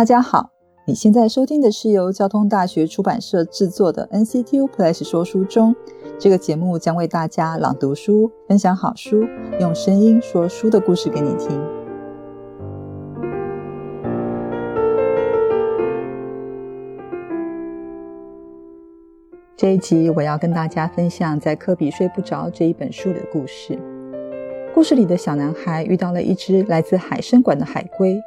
大家好，你现在收听的是由交通大学出版社制作的 NCTU Plus 说书中。这个节目将为大家朗读书，分享好书，用声音说书的故事给你听。这一集我要跟大家分享在《科比睡不着》这一本书里的故事。故事里的小男孩遇到了一只来自海参馆的海龟。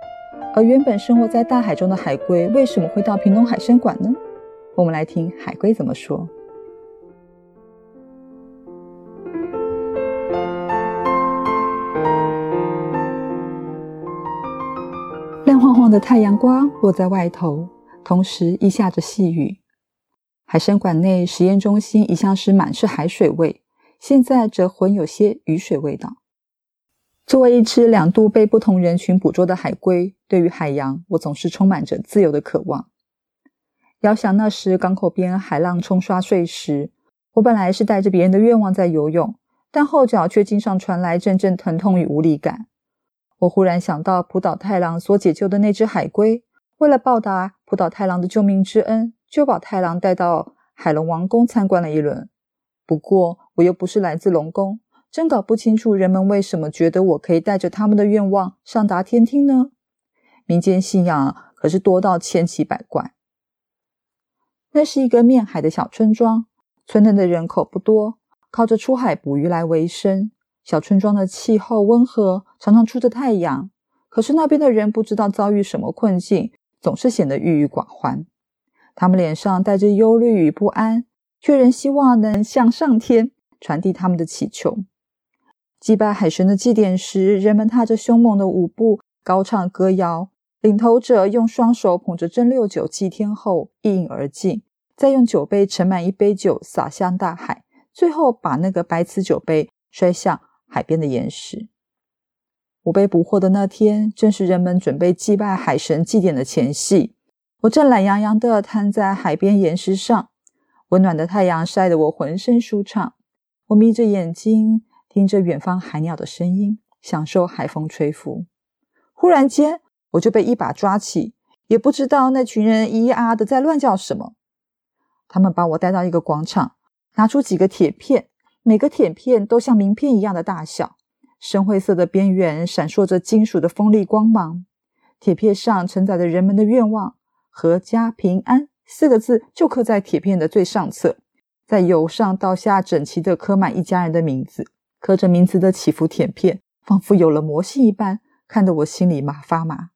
而原本生活在大海中的海龟为什么会到屏东海参馆呢？我们来听海龟怎么说。亮晃晃的太阳光落在外头，同时亦下着细雨。海参馆内实验中心一向是满是海水味，现在则混有些雨水味道。作为一只两度被不同人群捕捉的海龟，对于海洋，我总是充满着自由的渴望。遥想那时港口边海浪冲刷碎石，我本来是带着别人的愿望在游泳，但后脚却经常传来阵阵疼痛与无力感。我忽然想到浦岛太郎所解救的那只海龟，为了报答浦岛太郎的救命之恩，就把太郎带到海龙王宫参观了一轮。不过，我又不是来自龙宫。真搞不清楚人们为什么觉得我可以带着他们的愿望上达天听呢？民间信仰可是多到千奇百怪。那是一个面海的小村庄，村内的人口不多，靠着出海捕鱼来维生。小村庄的气候温和，常常出着太阳。可是那边的人不知道遭遇什么困境，总是显得郁郁寡欢。他们脸上带着忧虑与不安，却仍希望能向上天传递他们的祈求。祭拜海神的祭典时，人们踏着凶猛的舞步，高唱歌谣。领头者用双手捧着蒸馏酒祭天后，一饮而尽，再用酒杯盛满一杯酒洒向大海，最后把那个白瓷酒杯摔向海边的岩石。我被捕获的那天，正是人们准备祭拜海神祭典的前夕。我正懒洋洋地瘫在海边岩石上，温暖的太阳晒得我浑身舒畅。我眯着眼睛。听着远方海鸟的声音，享受海风吹拂。忽然间，我就被一把抓起，也不知道那群人咿咿啊的在乱叫什么。他们把我带到一个广场，拿出几个铁片，每个铁片都像名片一样的大小，深灰色的边缘闪烁着金属的锋利光芒。铁片上承载着人们的愿望“阖家平安”四个字，就刻在铁片的最上侧，在由上到下整齐的刻满一家人的名字。刻着名字的起伏铁片，仿佛有了魔性一般，看得我心里麻发麻。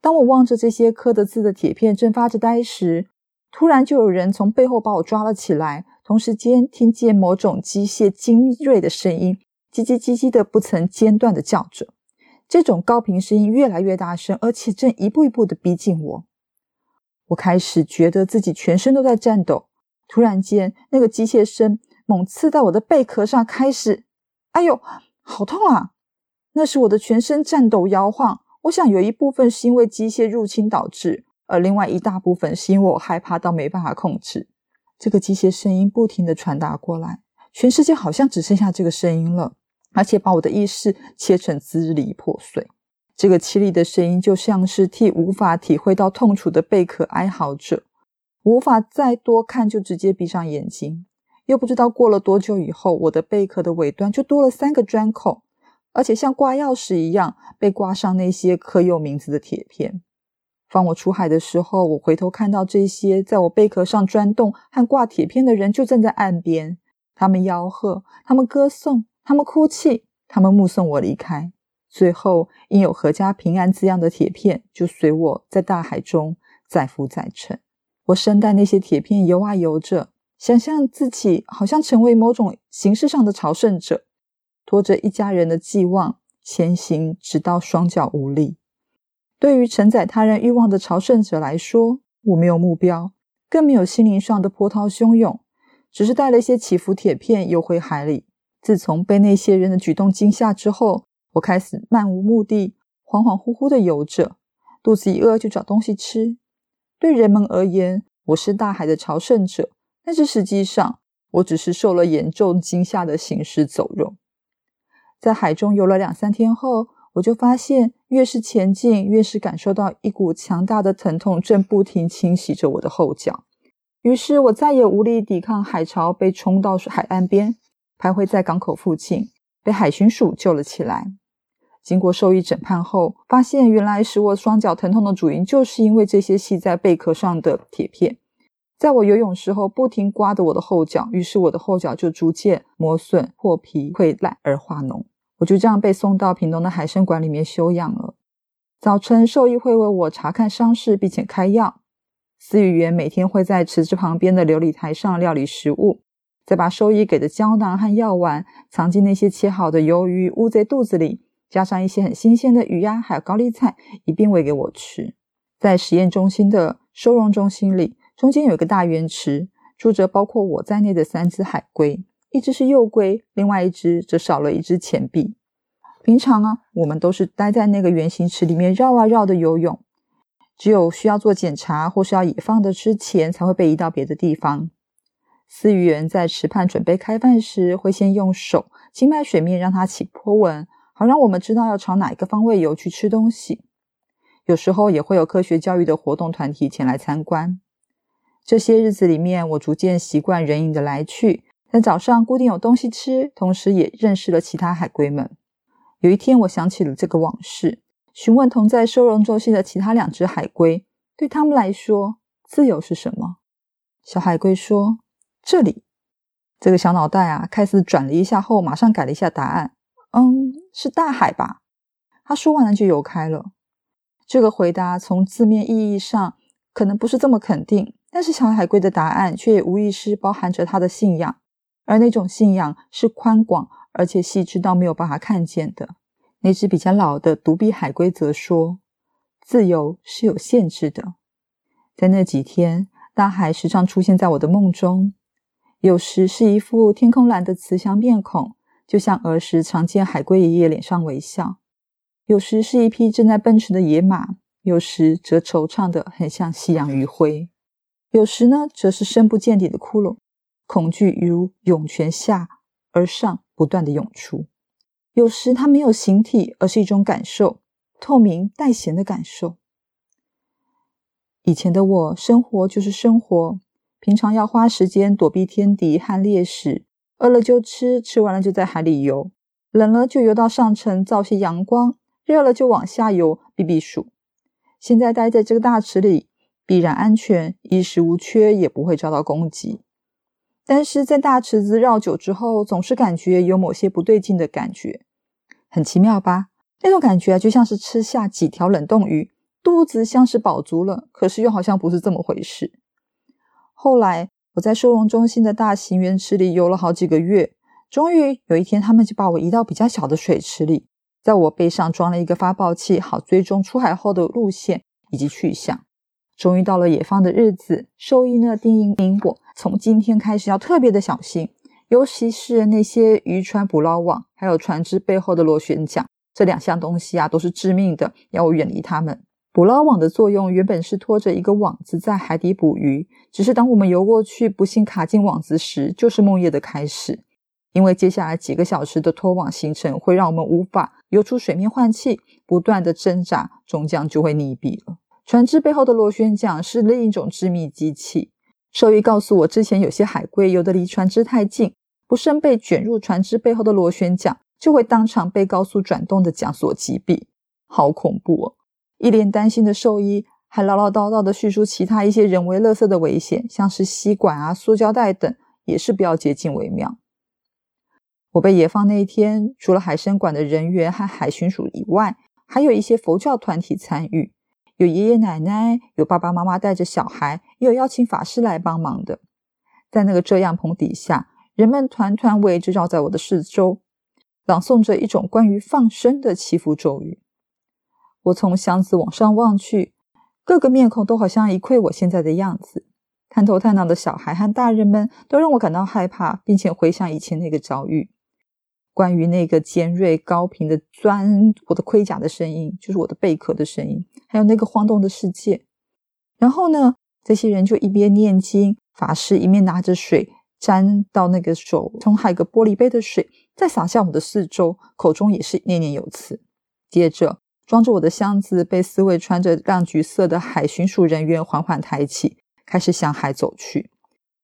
当我望着这些刻的字的铁片，正发着呆时，突然就有人从背后把我抓了起来。同时间，听见某种机械精锐的声音，叽叽叽叽的不曾间断的叫着。这种高频声音越来越大声，而且正一步一步的逼近我。我开始觉得自己全身都在颤抖。突然间，那个机械声猛刺在我的贝壳上，开始。哎呦，好痛啊！那是我的全身颤抖摇晃。我想有一部分是因为机械入侵导致，而另外一大部分是因为我害怕到没办法控制。这个机械声音不停的传达过来，全世界好像只剩下这个声音了，而且把我的意识切成支离破碎。这个凄厉的声音就像是替无法体会到痛楚的贝壳哀嚎着，无法再多看，就直接闭上眼睛。又不知道过了多久以后，我的贝壳的尾端就多了三个砖孔，而且像挂钥匙一样被挂上那些刻有名字的铁片。放我出海的时候，我回头看到这些在我贝壳上钻洞和挂铁片的人就站在岸边，他们吆喝，他们歌颂，他们哭泣，他们目送我离开。最后，印有“阖家平安”字样的铁片就随我在大海中载浮载沉。我身带那些铁片游啊游着。想象自己好像成为某种形式上的朝圣者，拖着一家人的寄望前行，直到双脚无力。对于承载他人欲望的朝圣者来说，我没有目标，更没有心灵上的波涛汹涌，只是带了一些起伏铁片游回海里。自从被那些人的举动惊吓之后，我开始漫无目的、恍恍惚惚的游着，肚子一饿就找东西吃。对人们而言，我是大海的朝圣者。但是实际上，我只是受了严重惊吓的行尸走肉。在海中游了两三天后，我就发现越是前进，越是感受到一股强大的疼痛正不停侵袭着我的后脚。于是我再也无力抵抗海潮，被冲到海岸边，徘徊在港口附近，被海巡署救了起来。经过兽医诊判后，发现原来使我双脚疼痛的主因，就是因为这些系在贝壳上的铁片，在我游泳时候不停刮得我的后脚，于是我的后脚就逐渐磨损、破皮、溃烂而化脓。我就这样被送到屏东的海参馆里面休养了。早晨，兽医会为我查看伤势，并且开药。饲养员每天会在池子旁边的琉璃台上料理食物，再把兽医给的胶囊和药丸藏进那些切好的鱿鱼、乌贼肚子里，加上一些很新鲜的鱼鸭，还有高丽菜，一并喂给我吃。在实验中心的收容中心里，中间有一个大圆池，住着包括我在内的三只海龟。一只是幼龟，另外一只则少了一只前臂。平常啊，我们都是待在那个圆形池里面绕啊绕的游泳，只有需要做检查或是要野放的之前，才会被移到别的地方。饲鱼员在池畔准备开饭时，会先用手轻拍水面，让它起波纹，好让我们知道要朝哪一个方位游去吃东西。有时候也会有科学教育的活动团体前来参观。这些日子里面，我逐渐习惯人影的来去。在早上固定有东西吃，同时也认识了其他海龟们。有一天，我想起了这个往事，询问同在收容中心的其他两只海龟，对他们来说，自由是什么？小海龟说：“这里。”这个小脑袋啊，开始转了一下后，马上改了一下答案：“嗯，是大海吧？”他说完了就游开了。这个回答从字面意义上可能不是这么肯定，但是小海龟的答案却无疑是包含着他的信仰。而那种信仰是宽广而且细致到没有办法看见的。那只比较老的独臂海龟则说：“自由是有限制的。”在那几天，大海时常出现在我的梦中，有时是一副天空蓝的慈祥面孔，就像儿时常见海龟爷爷脸上微笑；有时是一匹正在奔驰的野马；有时则惆怅的很像夕阳余晖；有时呢，则是深不见底的窟窿。恐惧如涌泉下而上，不断的涌出。有时它没有形体，而是一种感受，透明带咸的感受。以前的我，生活就是生活，平常要花时间躲避天敌和猎食，饿了就吃，吃完了就在海里游，冷了就游到上层造些阳光，热了就往下游避避暑。现在待在这个大池里，必然安全，衣食无缺，也不会遭到攻击。但是在大池子绕久之后，总是感觉有某些不对劲的感觉，很奇妙吧？那种感觉，就像是吃下几条冷冻鱼，肚子像是饱足了，可是又好像不是这么回事。后来我在收容中心的大型圆池里游了好几个月，终于有一天，他们就把我移到比较小的水池里，在我背上装了一个发报器，好追踪出海后的路线以及去向。终于到了野放的日子，兽医呢叮咛我，从今天开始要特别的小心，尤其是那些渔船捕捞网，还有船只背后的螺旋桨，这两项东西啊都是致命的，要我远离它们。捕捞网的作用原本是拖着一个网子在海底捕鱼，只是当我们游过去，不幸卡进网子时，就是梦魇的开始，因为接下来几个小时的拖网行程会让我们无法游出水面换气，不断的挣扎，终将就会溺毙了。船只背后的螺旋桨是另一种致密机器。兽医告诉我，之前有些海龟游得离船只太近，不慎被卷入船只背后的螺旋桨，就会当场被高速转动的桨所击毙，好恐怖哦！一脸担心的兽医还唠唠叨叨的叙述其他一些人为垃圾的危险，像是吸管啊、塑胶袋等，也是不要接近为妙。我被野放那一天，除了海参馆的人员和海巡署以外，还有一些佛教团体参与。有爷爷奶奶，有爸爸妈妈带着小孩，也有邀请法师来帮忙的。在那个遮阳棚底下，人们团团围着绕在我的四周，朗诵着一种关于放生的祈福咒语。我从箱子往上望去，各个面孔都好像一窥我现在的样子。探头探脑的小孩和大人们都让我感到害怕，并且回想以前那个遭遇。关于那个尖锐高频的钻我的盔甲的声音，就是我的贝壳的声音，还有那个晃动的世界。然后呢，这些人就一边念经，法师一面拿着水沾到那个手，从海个玻璃杯的水再洒向我们的四周，口中也是念念有词。接着，装着我的箱子被四位穿着亮橘色的海巡署人员缓缓抬起，开始向海走去。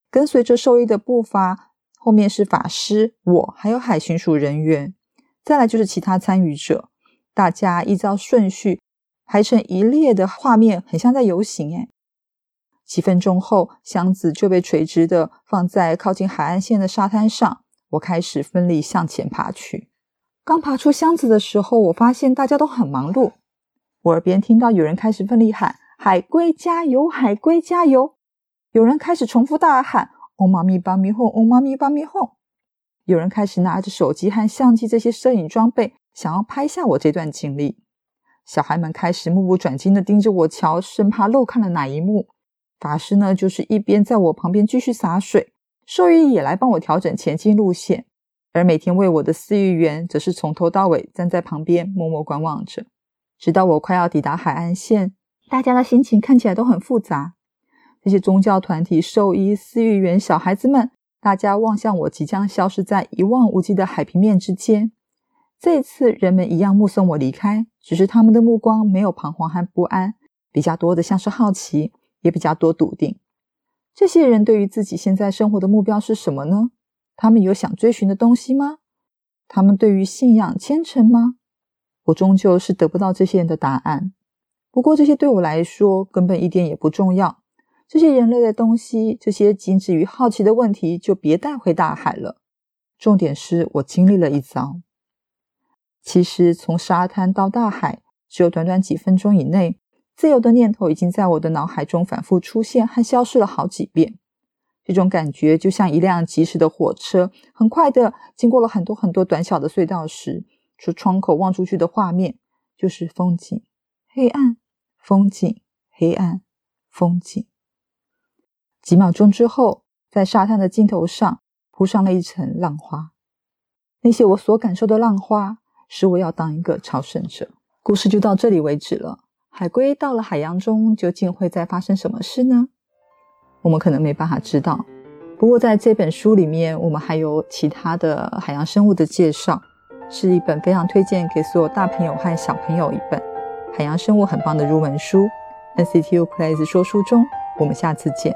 跟随着兽医的步伐，后面是法师，我还有海巡署人员，再来就是其他参与者。大家依照顺序排成一列的画面，很像在游行。哎，几分钟后，箱子就被垂直的放在靠近海岸线的沙滩上。我开始奋力向前爬去。刚爬出箱子的时候，我发现大家都很忙碌。我耳边听到有人开始奋力喊：“海龟加油！海龟加油！”有人开始重复大喊：“哦妈咪巴咪哄，哦妈咪巴咪哄。”有人开始拿着手机和相机这些摄影装备，想要拍下我这段经历。小孩们开始目不转睛地盯着我瞧，生怕漏看了哪一幕。法师呢，就是一边在我旁边继续洒水，兽医也来帮我调整前进路线，而每天喂我的饲育员则是从头到尾站在旁边默默观望着，直到我快要抵达海岸线。大家的心情看起来都很复杂。这些宗教团体、兽医、饲育员、小孩子们，大家望向我即将消失在一望无际的海平面之间。这一次，人们一样目送我离开，只是他们的目光没有彷徨和不安，比较多的像是好奇，也比较多笃定。这些人对于自己现在生活的目标是什么呢？他们有想追寻的东西吗？他们对于信仰虔诚吗？我终究是得不到这些人的答案。不过，这些对我来说根本一点也不重要。这些人类的东西，这些仅止于好奇的问题，就别带回大海了。重点是我经历了一遭。其实从沙滩到大海，只有短短几分钟以内，自由的念头已经在我的脑海中反复出现和消失了好几遍。这种感觉就像一辆疾驶的火车，很快的经过了很多很多短小的隧道时，从窗口望出去的画面就是风景，黑暗，风景，黑暗，风景。几秒钟之后，在沙滩的尽头上铺上了一层浪花。那些我所感受的浪花，使我要当一个朝圣者。故事就到这里为止了。海龟到了海洋中，究竟会再发生什么事呢？我们可能没办法知道。不过在这本书里面，我们还有其他的海洋生物的介绍，是一本非常推荐给所有大朋友和小朋友一本海洋生物很棒的入门书。NCTU Plays 说书中，我们下次见。